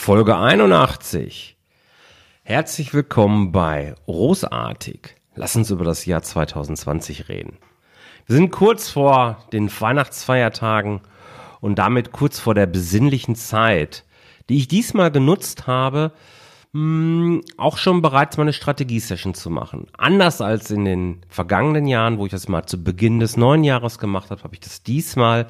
Folge 81. Herzlich willkommen bei Großartig. Lass uns über das Jahr 2020 reden. Wir sind kurz vor den Weihnachtsfeiertagen und damit kurz vor der besinnlichen Zeit, die ich diesmal genutzt habe, hm, auch schon bereits meine Strategiesession zu machen. Anders als in den vergangenen Jahren, wo ich das mal zu Beginn des neuen Jahres gemacht habe, habe ich das diesmal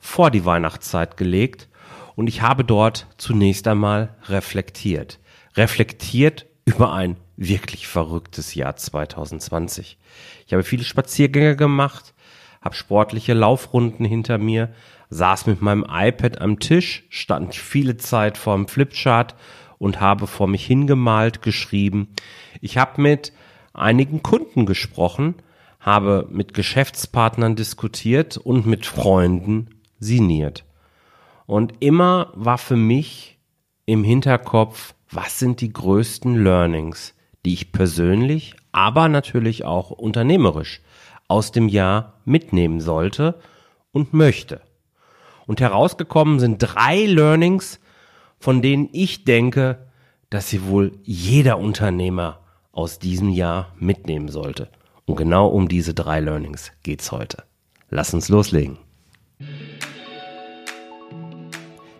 vor die Weihnachtszeit gelegt und ich habe dort zunächst einmal reflektiert. Reflektiert über ein wirklich verrücktes Jahr 2020. Ich habe viele Spaziergänge gemacht, habe sportliche Laufrunden hinter mir, saß mit meinem iPad am Tisch, stand viele Zeit vorm Flipchart und habe vor mich hingemalt, geschrieben. Ich habe mit einigen Kunden gesprochen, habe mit Geschäftspartnern diskutiert und mit Freunden siniert. Und immer war für mich im Hinterkopf, was sind die größten Learnings, die ich persönlich, aber natürlich auch unternehmerisch aus dem Jahr mitnehmen sollte und möchte. Und herausgekommen sind drei Learnings, von denen ich denke, dass sie wohl jeder Unternehmer aus diesem Jahr mitnehmen sollte. Und genau um diese drei Learnings geht's heute. Lass uns loslegen.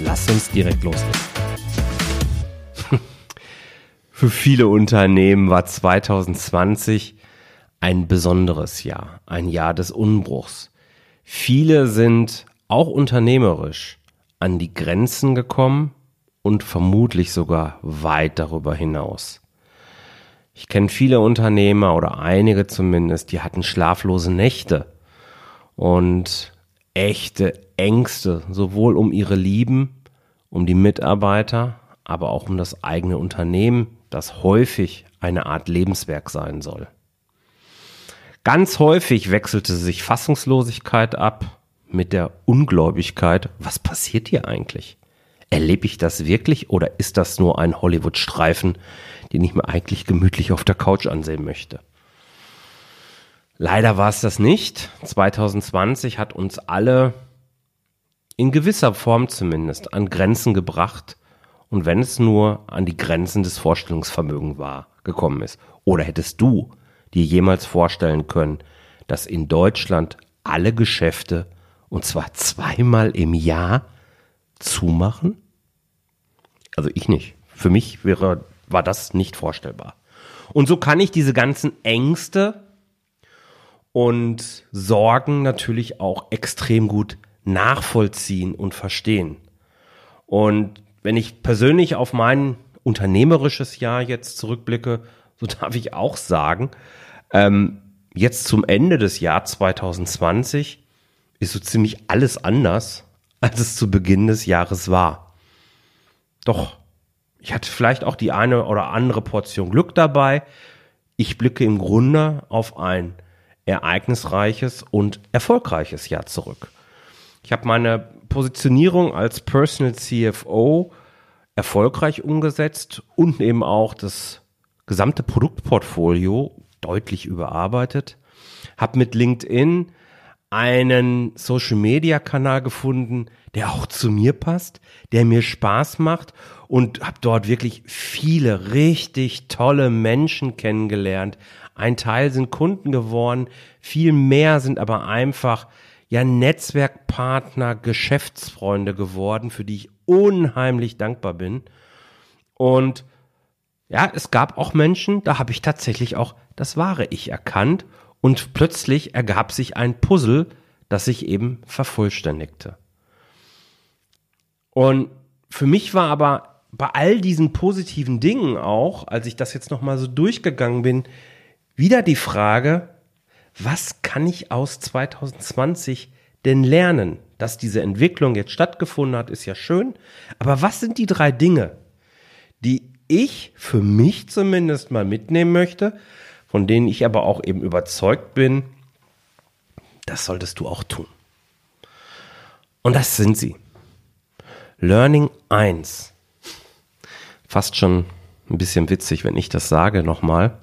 Lass uns direkt loslegen. Für viele Unternehmen war 2020 ein besonderes Jahr, ein Jahr des Unbruchs. Viele sind auch unternehmerisch an die Grenzen gekommen und vermutlich sogar weit darüber hinaus. Ich kenne viele Unternehmer oder einige zumindest, die hatten schlaflose Nächte und echte Ängste, sowohl um ihre Lieben, um die Mitarbeiter, aber auch um das eigene Unternehmen, das häufig eine Art Lebenswerk sein soll. Ganz häufig wechselte sich Fassungslosigkeit ab mit der Ungläubigkeit, was passiert hier eigentlich? Erlebe ich das wirklich oder ist das nur ein Hollywood-Streifen, den ich mir eigentlich gemütlich auf der Couch ansehen möchte? Leider war es das nicht. 2020 hat uns alle in gewisser Form zumindest an Grenzen gebracht und wenn es nur an die Grenzen des Vorstellungsvermögens war, gekommen ist. Oder hättest du dir jemals vorstellen können, dass in Deutschland alle Geschäfte und zwar zweimal im Jahr zumachen? Also ich nicht. Für mich wäre, war das nicht vorstellbar. Und so kann ich diese ganzen Ängste und Sorgen natürlich auch extrem gut nachvollziehen und verstehen. Und wenn ich persönlich auf mein unternehmerisches Jahr jetzt zurückblicke, so darf ich auch sagen, ähm, jetzt zum Ende des Jahres 2020 ist so ziemlich alles anders, als es zu Beginn des Jahres war. Doch, ich hatte vielleicht auch die eine oder andere Portion Glück dabei. Ich blicke im Grunde auf ein ereignisreiches und erfolgreiches Jahr zurück. Ich habe meine Positionierung als Personal CFO erfolgreich umgesetzt und eben auch das gesamte Produktportfolio deutlich überarbeitet. Habe mit LinkedIn einen Social-Media-Kanal gefunden, der auch zu mir passt, der mir Spaß macht und habe dort wirklich viele richtig tolle Menschen kennengelernt. Ein Teil sind Kunden geworden, viel mehr sind aber einfach ja Netzwerkpartner, Geschäftsfreunde geworden, für die ich unheimlich dankbar bin. Und ja, es gab auch Menschen, da habe ich tatsächlich auch das wahre Ich erkannt und plötzlich ergab sich ein Puzzle, das sich eben vervollständigte. Und für mich war aber bei all diesen positiven Dingen auch, als ich das jetzt nochmal so durchgegangen bin, wieder die Frage, was kann ich aus 2020 denn lernen? Dass diese Entwicklung jetzt stattgefunden hat, ist ja schön. Aber was sind die drei Dinge, die ich für mich zumindest mal mitnehmen möchte, von denen ich aber auch eben überzeugt bin, das solltest du auch tun. Und das sind sie. Learning 1. Fast schon ein bisschen witzig, wenn ich das sage nochmal.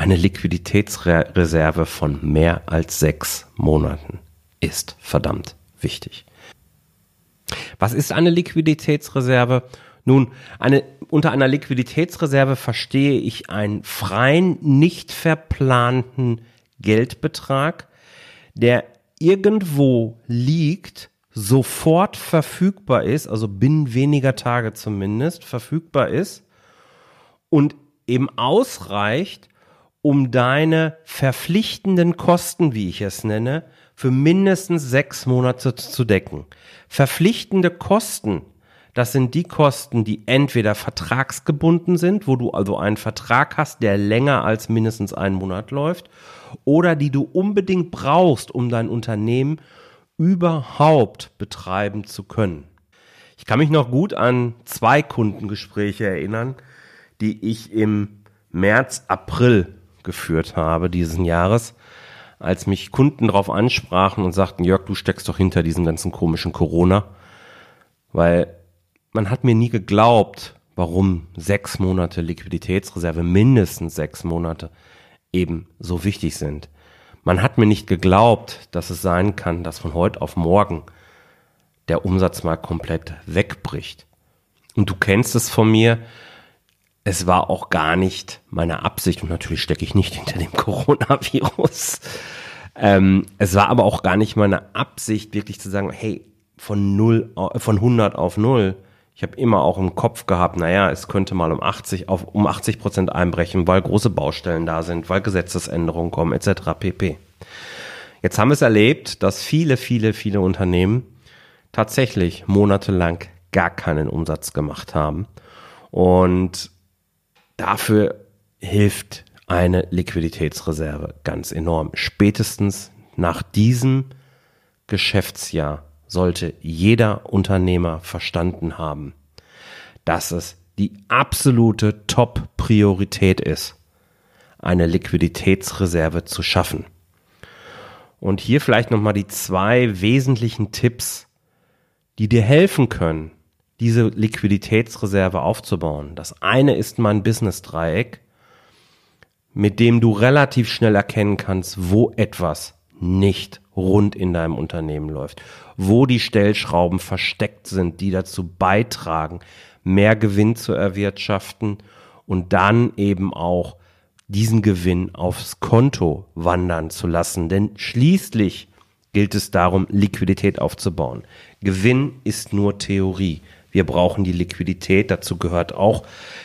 Eine Liquiditätsreserve von mehr als sechs Monaten ist verdammt wichtig. Was ist eine Liquiditätsreserve? Nun, eine, unter einer Liquiditätsreserve verstehe ich einen freien, nicht verplanten Geldbetrag, der irgendwo liegt, sofort verfügbar ist, also binnen weniger Tage zumindest verfügbar ist und eben ausreicht, um deine verpflichtenden Kosten, wie ich es nenne, für mindestens sechs Monate zu decken. Verpflichtende Kosten, das sind die Kosten, die entweder vertragsgebunden sind, wo du also einen Vertrag hast, der länger als mindestens einen Monat läuft, oder die du unbedingt brauchst, um dein Unternehmen überhaupt betreiben zu können. Ich kann mich noch gut an zwei Kundengespräche erinnern, die ich im März, April geführt habe diesen Jahres, als mich Kunden darauf ansprachen und sagten, Jörg, du steckst doch hinter diesem ganzen komischen Corona, weil man hat mir nie geglaubt, warum sechs Monate Liquiditätsreserve, mindestens sechs Monate, eben so wichtig sind. Man hat mir nicht geglaubt, dass es sein kann, dass von heute auf morgen der Umsatz mal komplett wegbricht. Und du kennst es von mir, es war auch gar nicht meine Absicht, und natürlich stecke ich nicht hinter dem Coronavirus. Ähm, es war aber auch gar nicht meine Absicht, wirklich zu sagen, hey, von null, von 100 auf null. Ich habe immer auch im Kopf gehabt, naja, es könnte mal um 80 auf um 80 Prozent einbrechen, weil große Baustellen da sind, weil Gesetzesänderungen kommen etc. pp. Jetzt haben wir es erlebt, dass viele, viele, viele Unternehmen tatsächlich monatelang gar keinen Umsatz gemacht haben und Dafür hilft eine Liquiditätsreserve ganz enorm. Spätestens nach diesem Geschäftsjahr sollte jeder Unternehmer verstanden haben, dass es die absolute Top-Priorität ist, eine Liquiditätsreserve zu schaffen. Und hier vielleicht nochmal die zwei wesentlichen Tipps, die dir helfen können, diese Liquiditätsreserve aufzubauen. Das eine ist mein Business-Dreieck, mit dem du relativ schnell erkennen kannst, wo etwas nicht rund in deinem Unternehmen läuft, wo die Stellschrauben versteckt sind, die dazu beitragen, mehr Gewinn zu erwirtschaften und dann eben auch diesen Gewinn aufs Konto wandern zu lassen. Denn schließlich gilt es darum, Liquidität aufzubauen. Gewinn ist nur Theorie. Wir brauchen die Liquidität. Dazu gehört auch,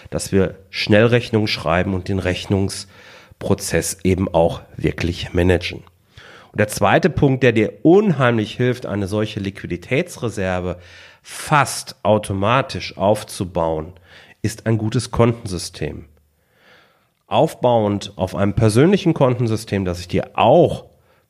dass wir Schnellrechnungen schreiben und den Rechnungsprozess eben auch wirklich managen. Und der zweite Punkt, der dir unheimlich hilft, eine solche Liquiditätsreserve fast automatisch aufzubauen, ist ein gutes Kontensystem. Aufbauend auf einem persönlichen Kontensystem, das ich dir auch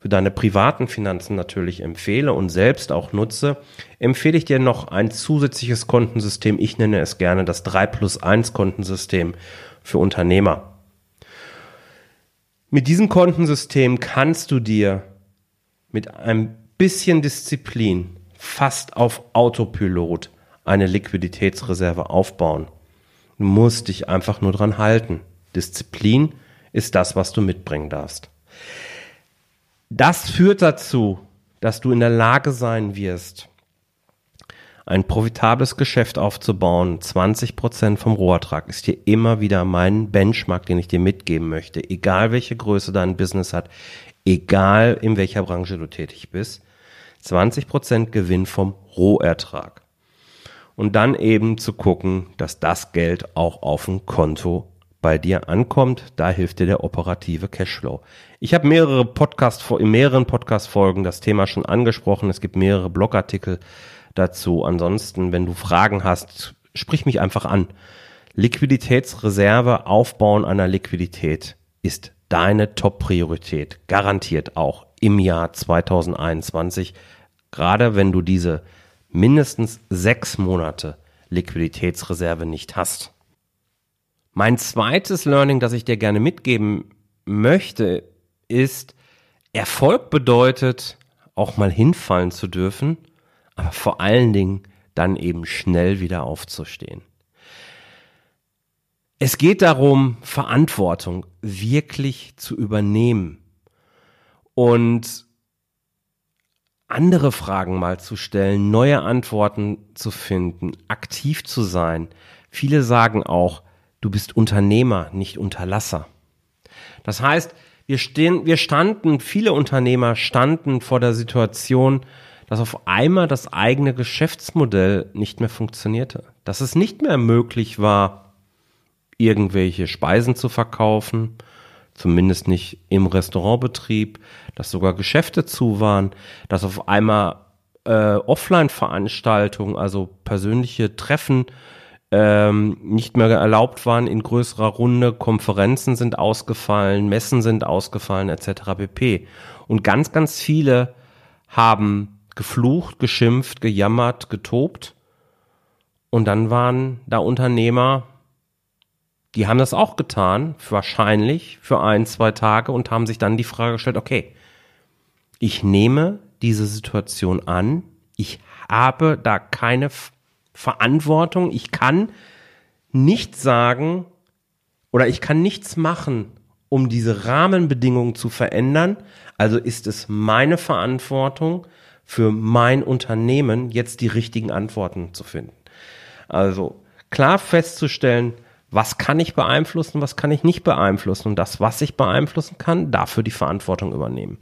für deine privaten Finanzen natürlich empfehle und selbst auch nutze, empfehle ich dir noch ein zusätzliches Kontensystem. Ich nenne es gerne das 3 plus 1 Kontensystem für Unternehmer. Mit diesem Kontensystem kannst du dir mit ein bisschen Disziplin fast auf Autopilot eine Liquiditätsreserve aufbauen. Du musst dich einfach nur dran halten. Disziplin ist das, was du mitbringen darfst. Das führt dazu, dass du in der Lage sein wirst, ein profitables Geschäft aufzubauen. 20 Prozent vom Rohertrag ist hier immer wieder mein Benchmark, den ich dir mitgeben möchte. Egal welche Größe dein Business hat, egal in welcher Branche du tätig bist. 20 Prozent Gewinn vom Rohertrag. Und dann eben zu gucken, dass das Geld auch auf dem Konto bei dir ankommt. Da hilft dir der operative Cashflow. Ich habe mehrere Podcast in mehreren Podcast Folgen das Thema schon angesprochen. Es gibt mehrere Blogartikel dazu. Ansonsten, wenn du Fragen hast, sprich mich einfach an. Liquiditätsreserve, Aufbauen einer Liquidität ist deine Top-Priorität. Garantiert auch im Jahr 2021. Gerade wenn du diese mindestens sechs Monate Liquiditätsreserve nicht hast. Mein zweites Learning, das ich dir gerne mitgeben möchte, ist, Erfolg bedeutet, auch mal hinfallen zu dürfen, aber vor allen Dingen dann eben schnell wieder aufzustehen. Es geht darum, Verantwortung wirklich zu übernehmen und andere Fragen mal zu stellen, neue Antworten zu finden, aktiv zu sein. Viele sagen auch, du bist Unternehmer, nicht Unterlasser. Das heißt, wir stehen, wir standen, viele Unternehmer standen vor der Situation, dass auf einmal das eigene Geschäftsmodell nicht mehr funktionierte. Dass es nicht mehr möglich war, irgendwelche Speisen zu verkaufen, zumindest nicht im Restaurantbetrieb, dass sogar Geschäfte zu waren, dass auf einmal äh, Offline-Veranstaltungen, also persönliche Treffen ähm, nicht mehr erlaubt waren in größerer Runde, Konferenzen sind ausgefallen, Messen sind ausgefallen, etc. pp. Und ganz, ganz viele haben geflucht, geschimpft, gejammert, getobt. Und dann waren da Unternehmer, die haben das auch getan, wahrscheinlich für ein, zwei Tage und haben sich dann die Frage gestellt, okay, ich nehme diese Situation an, ich habe da keine Verantwortung. Ich kann nicht sagen oder ich kann nichts machen, um diese Rahmenbedingungen zu verändern. Also ist es meine Verantwortung für mein Unternehmen, jetzt die richtigen Antworten zu finden. Also klar festzustellen, was kann ich beeinflussen, was kann ich nicht beeinflussen und das, was ich beeinflussen kann, dafür die Verantwortung übernehmen.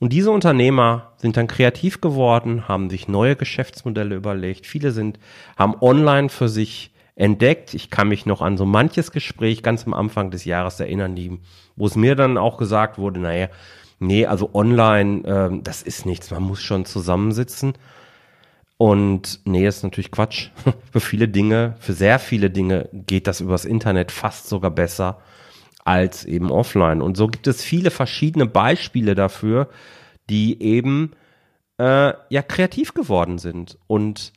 Und diese Unternehmer sind dann kreativ geworden, haben sich neue Geschäftsmodelle überlegt. Viele sind, haben online für sich entdeckt. Ich kann mich noch an so manches Gespräch ganz am Anfang des Jahres erinnern, die, wo es mir dann auch gesagt wurde, naja, nee, also online, äh, das ist nichts, man muss schon zusammensitzen. Und nee, ist natürlich Quatsch. für viele Dinge, für sehr viele Dinge geht das übers Internet fast sogar besser als eben offline. Und so gibt es viele verschiedene Beispiele dafür, die eben äh, ja kreativ geworden sind und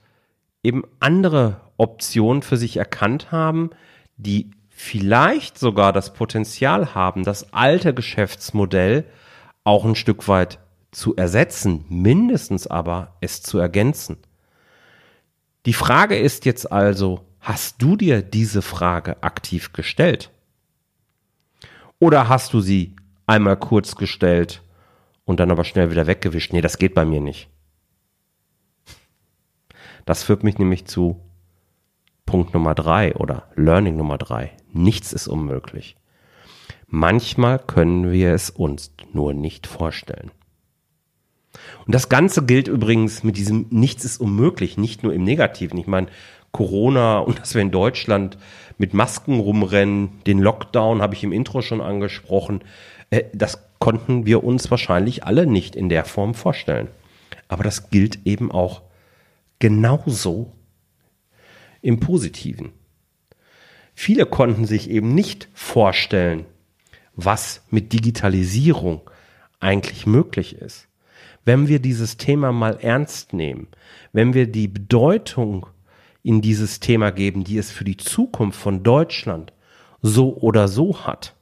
eben andere Optionen für sich erkannt haben, die vielleicht sogar das Potenzial haben, das alte Geschäftsmodell auch ein Stück weit zu ersetzen, mindestens aber es zu ergänzen. Die Frage ist jetzt also, hast du dir diese Frage aktiv gestellt? Oder hast du sie einmal kurz gestellt und dann aber schnell wieder weggewischt? Nee, das geht bei mir nicht. Das führt mich nämlich zu Punkt Nummer drei oder Learning Nummer drei. Nichts ist unmöglich. Manchmal können wir es uns nur nicht vorstellen. Und das Ganze gilt übrigens mit diesem Nichts ist unmöglich, nicht nur im Negativen. Ich meine, Corona und dass wir in Deutschland mit Masken rumrennen, den Lockdown habe ich im Intro schon angesprochen, äh, das konnten wir uns wahrscheinlich alle nicht in der Form vorstellen. Aber das gilt eben auch genauso im Positiven. Viele konnten sich eben nicht vorstellen, was mit Digitalisierung eigentlich möglich ist. Wenn wir dieses Thema mal ernst nehmen, wenn wir die Bedeutung in dieses Thema geben, die es für die Zukunft von Deutschland so oder so hat,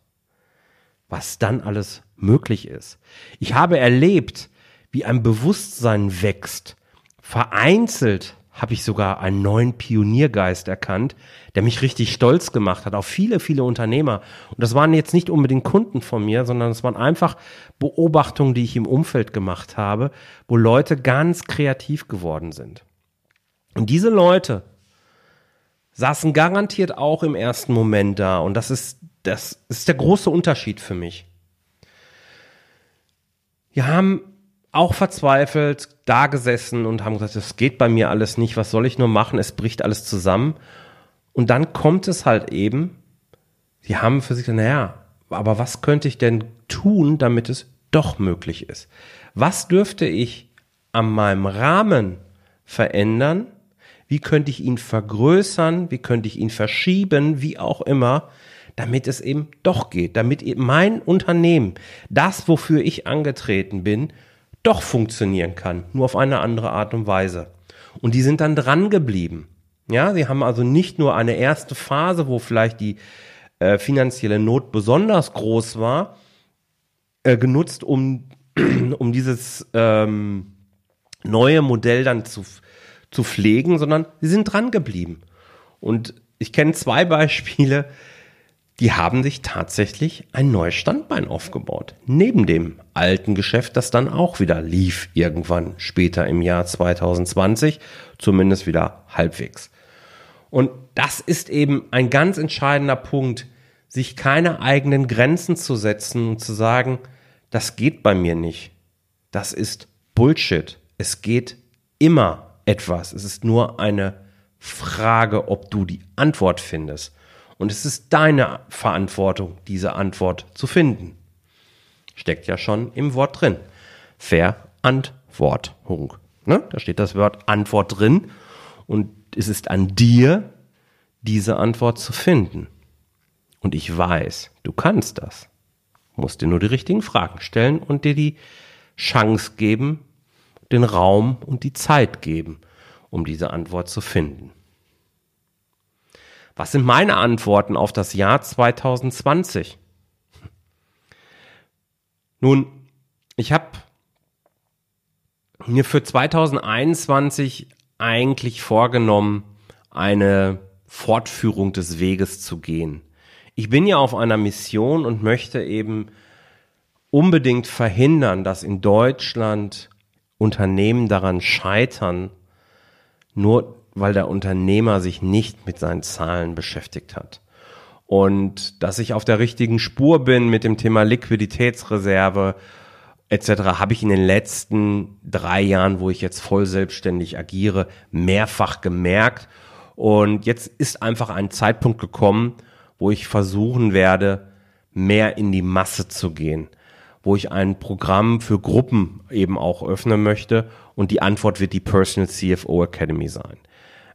was dann alles möglich ist. Ich habe erlebt, wie ein Bewusstsein wächst. Vereinzelt habe ich sogar einen neuen Pioniergeist erkannt, der mich richtig stolz gemacht hat auf viele, viele Unternehmer. Und das waren jetzt nicht unbedingt Kunden von mir, sondern es waren einfach Beobachtungen, die ich im Umfeld gemacht habe, wo Leute ganz kreativ geworden sind. Und diese Leute saßen garantiert auch im ersten Moment da. Und das ist, das ist der große Unterschied für mich. Wir haben auch verzweifelt da gesessen und haben gesagt, das geht bei mir alles nicht, was soll ich nur machen, es bricht alles zusammen. Und dann kommt es halt eben, sie haben für sich gesagt, naja, aber was könnte ich denn tun, damit es doch möglich ist? Was dürfte ich an meinem Rahmen verändern, wie könnte ich ihn vergrößern? Wie könnte ich ihn verschieben? Wie auch immer, damit es eben doch geht, damit mein Unternehmen, das, wofür ich angetreten bin, doch funktionieren kann, nur auf eine andere Art und Weise. Und die sind dann dran geblieben. Ja, sie haben also nicht nur eine erste Phase, wo vielleicht die äh, finanzielle Not besonders groß war, äh, genutzt, um, um dieses ähm, neue Modell dann zu, zu pflegen, sondern sie sind dran geblieben. Und ich kenne zwei Beispiele, die haben sich tatsächlich ein neues Standbein aufgebaut. Neben dem alten Geschäft, das dann auch wieder lief irgendwann später im Jahr 2020, zumindest wieder halbwegs. Und das ist eben ein ganz entscheidender Punkt, sich keine eigenen Grenzen zu setzen und zu sagen, das geht bei mir nicht. Das ist Bullshit. Es geht immer etwas. Es ist nur eine Frage, ob du die Antwort findest. Und es ist deine Verantwortung, diese Antwort zu finden. Steckt ja schon im Wort drin. Verantwortung. Ne? Da steht das Wort Antwort drin. Und es ist an dir, diese Antwort zu finden. Und ich weiß, du kannst das. Du musst dir nur die richtigen Fragen stellen und dir die Chance geben, den Raum und die Zeit geben, um diese Antwort zu finden. Was sind meine Antworten auf das Jahr 2020? Nun, ich habe mir für 2021 eigentlich vorgenommen, eine Fortführung des Weges zu gehen. Ich bin ja auf einer Mission und möchte eben unbedingt verhindern, dass in Deutschland Unternehmen daran scheitern, nur weil der Unternehmer sich nicht mit seinen Zahlen beschäftigt hat. Und dass ich auf der richtigen Spur bin mit dem Thema Liquiditätsreserve etc., habe ich in den letzten drei Jahren, wo ich jetzt voll selbstständig agiere, mehrfach gemerkt. Und jetzt ist einfach ein Zeitpunkt gekommen, wo ich versuchen werde, mehr in die Masse zu gehen, wo ich ein Programm für Gruppen eben auch öffnen möchte. Und die Antwort wird die Personal CFO Academy sein.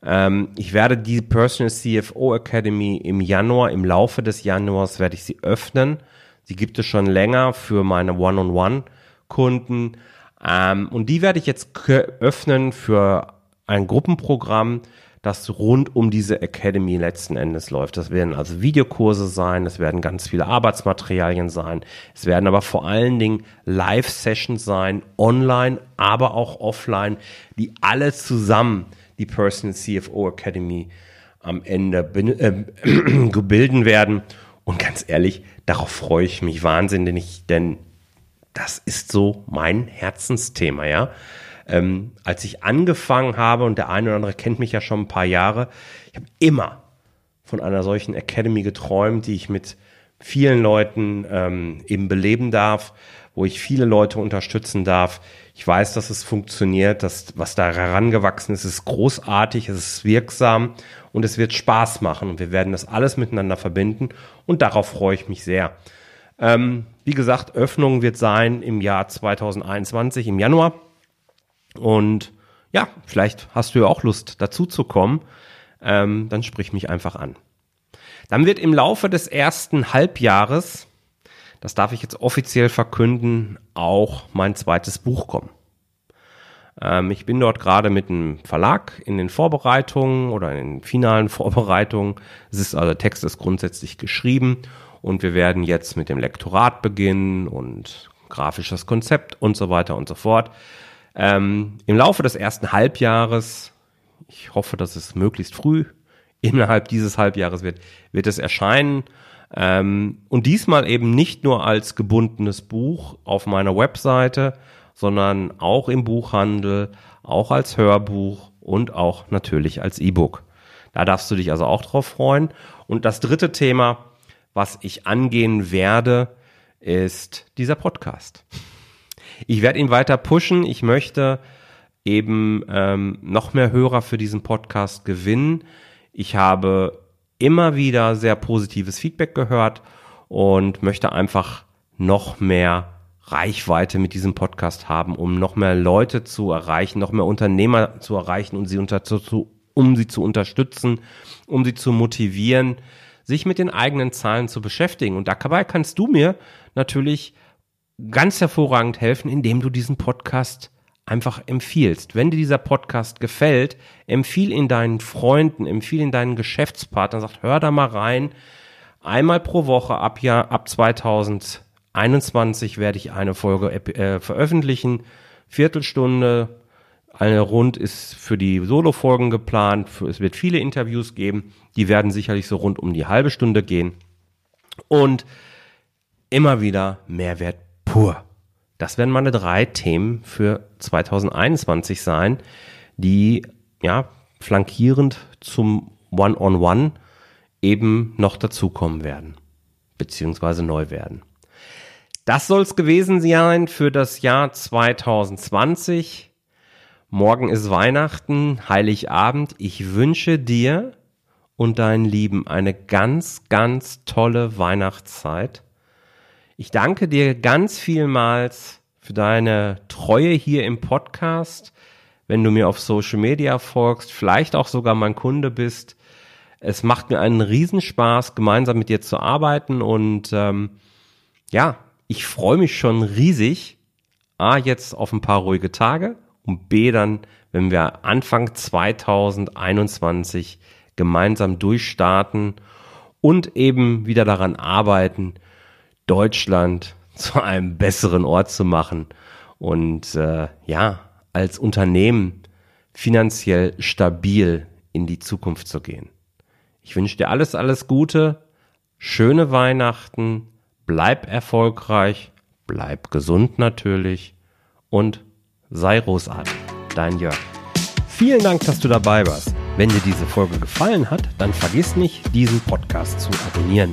Ähm, ich werde die Personal CFO Academy im Januar, im Laufe des Januars werde ich sie öffnen. Sie gibt es schon länger für meine One-on-One-Kunden. Ähm, und die werde ich jetzt öffnen für ein Gruppenprogramm, das rund um diese Academy letzten Endes läuft. Das werden also Videokurse sein, es werden ganz viele Arbeitsmaterialien sein, es werden aber vor allen Dingen Live-Sessions sein, online, aber auch offline, die alle zusammen die Personal CFO Academy am Ende äh, gebilden werden. Und ganz ehrlich, darauf freue ich mich wahnsinnig, denn das ist so mein Herzensthema, ja. Ähm, als ich angefangen habe, und der eine oder andere kennt mich ja schon ein paar Jahre, ich habe immer von einer solchen Academy geträumt, die ich mit vielen Leuten ähm, eben beleben darf, wo ich viele Leute unterstützen darf, ich weiß, dass es funktioniert, dass was da herangewachsen ist, ist großartig, es ist wirksam und es wird Spaß machen. Und wir werden das alles miteinander verbinden und darauf freue ich mich sehr. Ähm, wie gesagt, Öffnung wird sein im Jahr 2021, im Januar. Und ja, vielleicht hast du ja auch Lust, dazu zu kommen. Ähm, dann sprich mich einfach an. Dann wird im Laufe des ersten Halbjahres das darf ich jetzt offiziell verkünden, auch mein zweites Buch kommen. Ähm, ich bin dort gerade mit einem Verlag in den Vorbereitungen oder in den finalen Vorbereitungen. Es ist also, der Text ist grundsätzlich geschrieben und wir werden jetzt mit dem Lektorat beginnen und grafisches Konzept und so weiter und so fort. Ähm, Im Laufe des ersten Halbjahres, ich hoffe, dass es möglichst früh innerhalb dieses Halbjahres wird, wird es erscheinen ähm, und diesmal eben nicht nur als gebundenes Buch auf meiner Webseite, sondern auch im Buchhandel, auch als Hörbuch und auch natürlich als E-Book. Da darfst du dich also auch drauf freuen. Und das dritte Thema, was ich angehen werde, ist dieser Podcast. Ich werde ihn weiter pushen. Ich möchte eben ähm, noch mehr Hörer für diesen Podcast gewinnen. Ich habe immer wieder sehr positives Feedback gehört und möchte einfach noch mehr Reichweite mit diesem Podcast haben, um noch mehr Leute zu erreichen, noch mehr Unternehmer zu erreichen und sie unter, zu, um sie zu unterstützen, um sie zu motivieren, sich mit den eigenen Zahlen zu beschäftigen. Und dabei kannst du mir natürlich ganz hervorragend helfen, indem du diesen Podcast einfach empfiehlst. Wenn dir dieser Podcast gefällt, empfiehl ihn deinen Freunden, empfiehl ihn deinen Geschäftspartnern, sag, hör da mal rein. Einmal pro Woche ab Jahr, ab 2021 werde ich eine Folge äh, veröffentlichen. Viertelstunde, eine Rund ist für die Solo-Folgen geplant. Es wird viele Interviews geben. Die werden sicherlich so rund um die halbe Stunde gehen. Und immer wieder Mehrwert pur. Das werden meine drei Themen für 2021 sein, die ja flankierend zum One-on-One -on -One eben noch dazukommen werden, beziehungsweise neu werden. Das soll es gewesen sein für das Jahr 2020. Morgen ist Weihnachten, Heiligabend. Ich wünsche dir und deinen Lieben eine ganz, ganz tolle Weihnachtszeit. Ich danke dir ganz vielmals für deine Treue hier im Podcast. Wenn du mir auf Social Media folgst, vielleicht auch sogar mein Kunde bist. Es macht mir einen Riesenspaß, gemeinsam mit dir zu arbeiten und ähm, ja, ich freue mich schon riesig. A, jetzt auf ein paar ruhige Tage und B, dann, wenn wir Anfang 2021 gemeinsam durchstarten und eben wieder daran arbeiten, Deutschland zu einem besseren Ort zu machen und äh, ja, als Unternehmen finanziell stabil in die Zukunft zu gehen. Ich wünsche dir alles, alles Gute, schöne Weihnachten, bleib erfolgreich, bleib gesund natürlich und sei großartig. Dein Jörg. Vielen Dank, dass du dabei warst. Wenn dir diese Folge gefallen hat, dann vergiss nicht, diesen Podcast zu abonnieren.